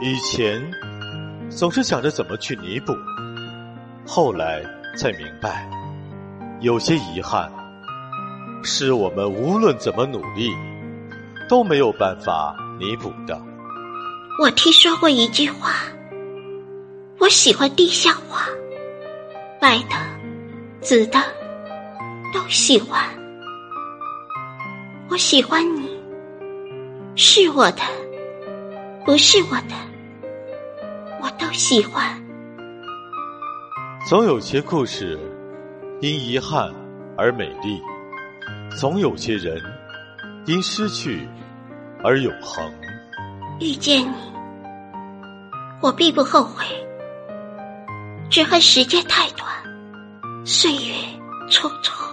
以前总是想着怎么去弥补，后来才明白，有些遗憾是我们无论怎么努力都没有办法弥补的。我听说过一句话，我喜欢地下花，白的、紫的都喜欢。我喜欢你，是我的，不是我的，我都喜欢。总有些故事因遗憾而美丽，总有些人因失去而永恒。遇见你，我必不后悔，只恨时间太短，岁月匆匆。